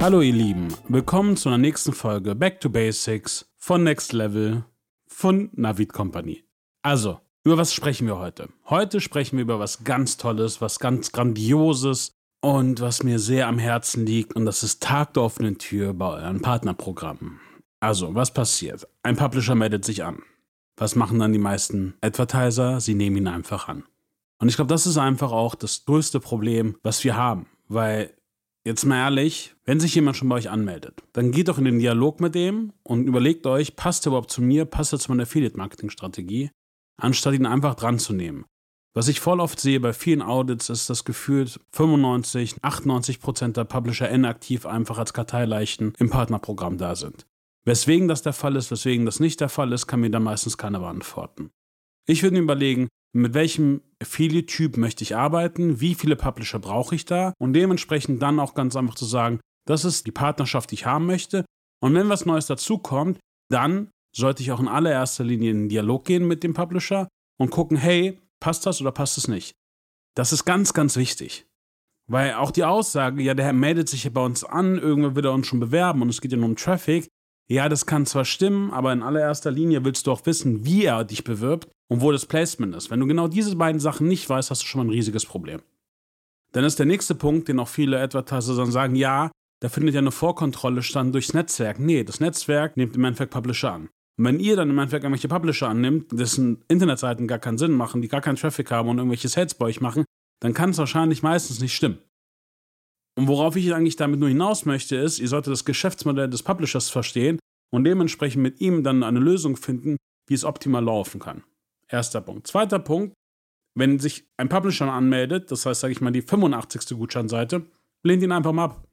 Hallo ihr Lieben, willkommen zu einer nächsten Folge Back to Basics von Next Level von Navid Company. Also, über was sprechen wir heute? Heute sprechen wir über was ganz Tolles, was ganz Grandioses und was mir sehr am Herzen liegt und das ist Tag der offenen Tür bei euren Partnerprogrammen. Also, was passiert? Ein Publisher meldet sich an. Was machen dann die meisten Advertiser? Sie nehmen ihn einfach an. Und ich glaube, das ist einfach auch das größte Problem, was wir haben, weil Jetzt mal ehrlich, wenn sich jemand schon bei euch anmeldet, dann geht doch in den Dialog mit dem und überlegt euch, passt er überhaupt zu mir, passt er zu meiner Affiliate-Marketing-Strategie, anstatt ihn einfach dran zu nehmen. Was ich voll oft sehe bei vielen Audits, ist das Gefühl, 95, 98 Prozent der Publisher inaktiv einfach als Karteileichen im Partnerprogramm da sind. Weswegen das der Fall ist, weswegen das nicht der Fall ist, kann mir da meistens keiner beantworten. Ich würde mir überlegen, mit welchem Affiliate-Typ möchte ich arbeiten, wie viele Publisher brauche ich da und dementsprechend dann auch ganz einfach zu sagen, das ist die Partnerschaft, die ich haben möchte. Und wenn was Neues dazukommt, dann sollte ich auch in allererster Linie in den Dialog gehen mit dem Publisher und gucken, hey, passt das oder passt es nicht? Das ist ganz, ganz wichtig. Weil auch die Aussage, ja, der Herr meldet sich ja bei uns an, irgendwann wird er uns schon bewerben und es geht ja nur um Traffic. Ja, das kann zwar stimmen, aber in allererster Linie willst du auch wissen, wie er dich bewirbt und wo das Placement ist. Wenn du genau diese beiden Sachen nicht weißt, hast du schon mal ein riesiges Problem. Dann ist der nächste Punkt, den auch viele Advertiser dann sagen, ja, da findet ja eine Vorkontrolle stand durchs Netzwerk. Nee, das Netzwerk nimmt im Endeffekt Publisher an. Und wenn ihr dann im Endeffekt irgendwelche Publisher annimmt, dessen Internetseiten gar keinen Sinn machen, die gar keinen Traffic haben und irgendwelche Sales bei euch machen, dann kann es wahrscheinlich meistens nicht stimmen. Und worauf ich eigentlich damit nur hinaus möchte, ist, ihr solltet das Geschäftsmodell des Publishers verstehen und dementsprechend mit ihm dann eine Lösung finden, wie es optimal laufen kann. Erster Punkt. Zweiter Punkt, wenn sich ein Publisher anmeldet, das heißt, sage ich mal, die 85. Gutscheinseite, lehnt ihn einfach mal ab.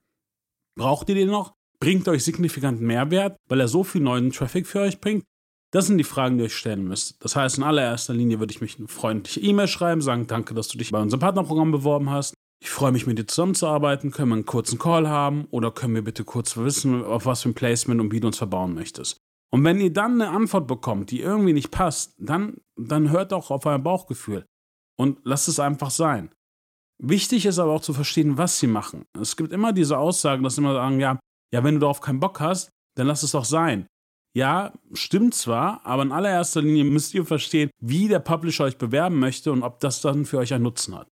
Braucht ihr den noch? Bringt euch signifikanten Mehrwert, weil er so viel neuen Traffic für euch bringt? Das sind die Fragen, die ihr euch stellen müsst. Das heißt, in allererster Linie würde ich mich eine freundliche E-Mail schreiben, sagen, danke, dass du dich bei unserem Partnerprogramm beworben hast. Ich freue mich, mit dir zusammenzuarbeiten. Können wir einen kurzen Call haben oder können wir bitte kurz wissen, auf was für ein Placement und wie du uns verbauen möchtest? Und wenn ihr dann eine Antwort bekommt, die irgendwie nicht passt, dann, dann hört doch auf euer Bauchgefühl und lasst es einfach sein. Wichtig ist aber auch zu verstehen, was sie machen. Es gibt immer diese Aussagen, dass sie immer sagen, ja, ja, wenn du darauf keinen Bock hast, dann lass es doch sein. Ja, stimmt zwar, aber in allererster Linie müsst ihr verstehen, wie der Publisher euch bewerben möchte und ob das dann für euch einen Nutzen hat.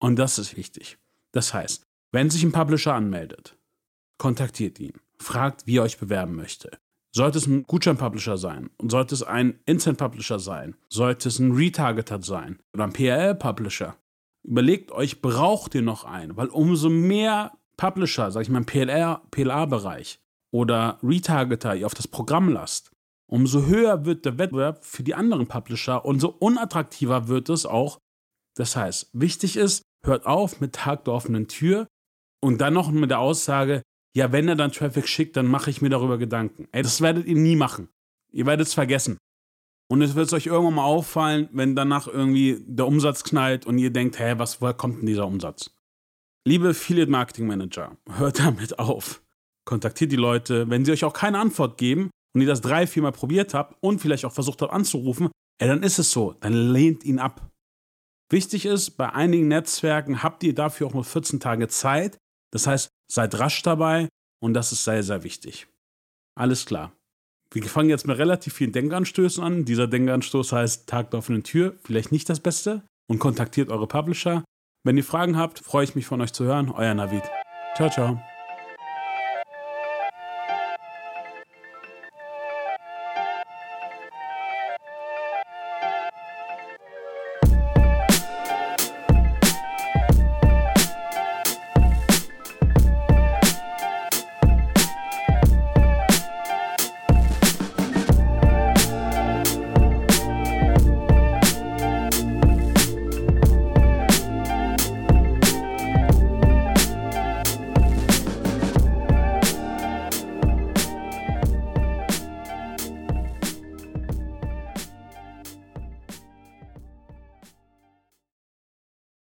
Und das ist wichtig. Das heißt, wenn sich ein Publisher anmeldet, kontaktiert ihn, fragt, wie er euch bewerben möchte. Sollte es ein Gutschein-Publisher sein und sollte es ein Instant-Publisher sein, sollte es ein Retargeter sein oder ein PRL-Publisher, überlegt euch, braucht ihr noch einen? Weil umso mehr Publisher, sag ich mal im PLA-Bereich oder Retargeter ihr auf das Programm lasst, umso höher wird der Wettbewerb für die anderen Publisher und so unattraktiver wird es auch. Das heißt, wichtig ist, hört auf mit Tag der offenen Tür und dann noch mit der Aussage, ja, wenn er dann Traffic schickt, dann mache ich mir darüber Gedanken. Ey, das werdet ihr nie machen. Ihr werdet es vergessen. Und es wird euch irgendwann mal auffallen, wenn danach irgendwie der Umsatz knallt und ihr denkt, hä, was, woher kommt denn dieser Umsatz? Liebe Affiliate Marketing Manager, hört damit auf. Kontaktiert die Leute, wenn sie euch auch keine Antwort geben und ihr das drei, viermal probiert habt und vielleicht auch versucht habt anzurufen, ey, dann ist es so, dann lehnt ihn ab. Wichtig ist, bei einigen Netzwerken habt ihr dafür auch nur 14 Tage Zeit. Das heißt, seid rasch dabei und das ist sehr, sehr wichtig. Alles klar. Wir fangen jetzt mit relativ vielen Denkanstößen an. Dieser Denkanstoß heißt Tag der offenen Tür, vielleicht nicht das Beste und kontaktiert eure Publisher. Wenn ihr Fragen habt, freue ich mich von euch zu hören. Euer Navid. Ciao, ciao.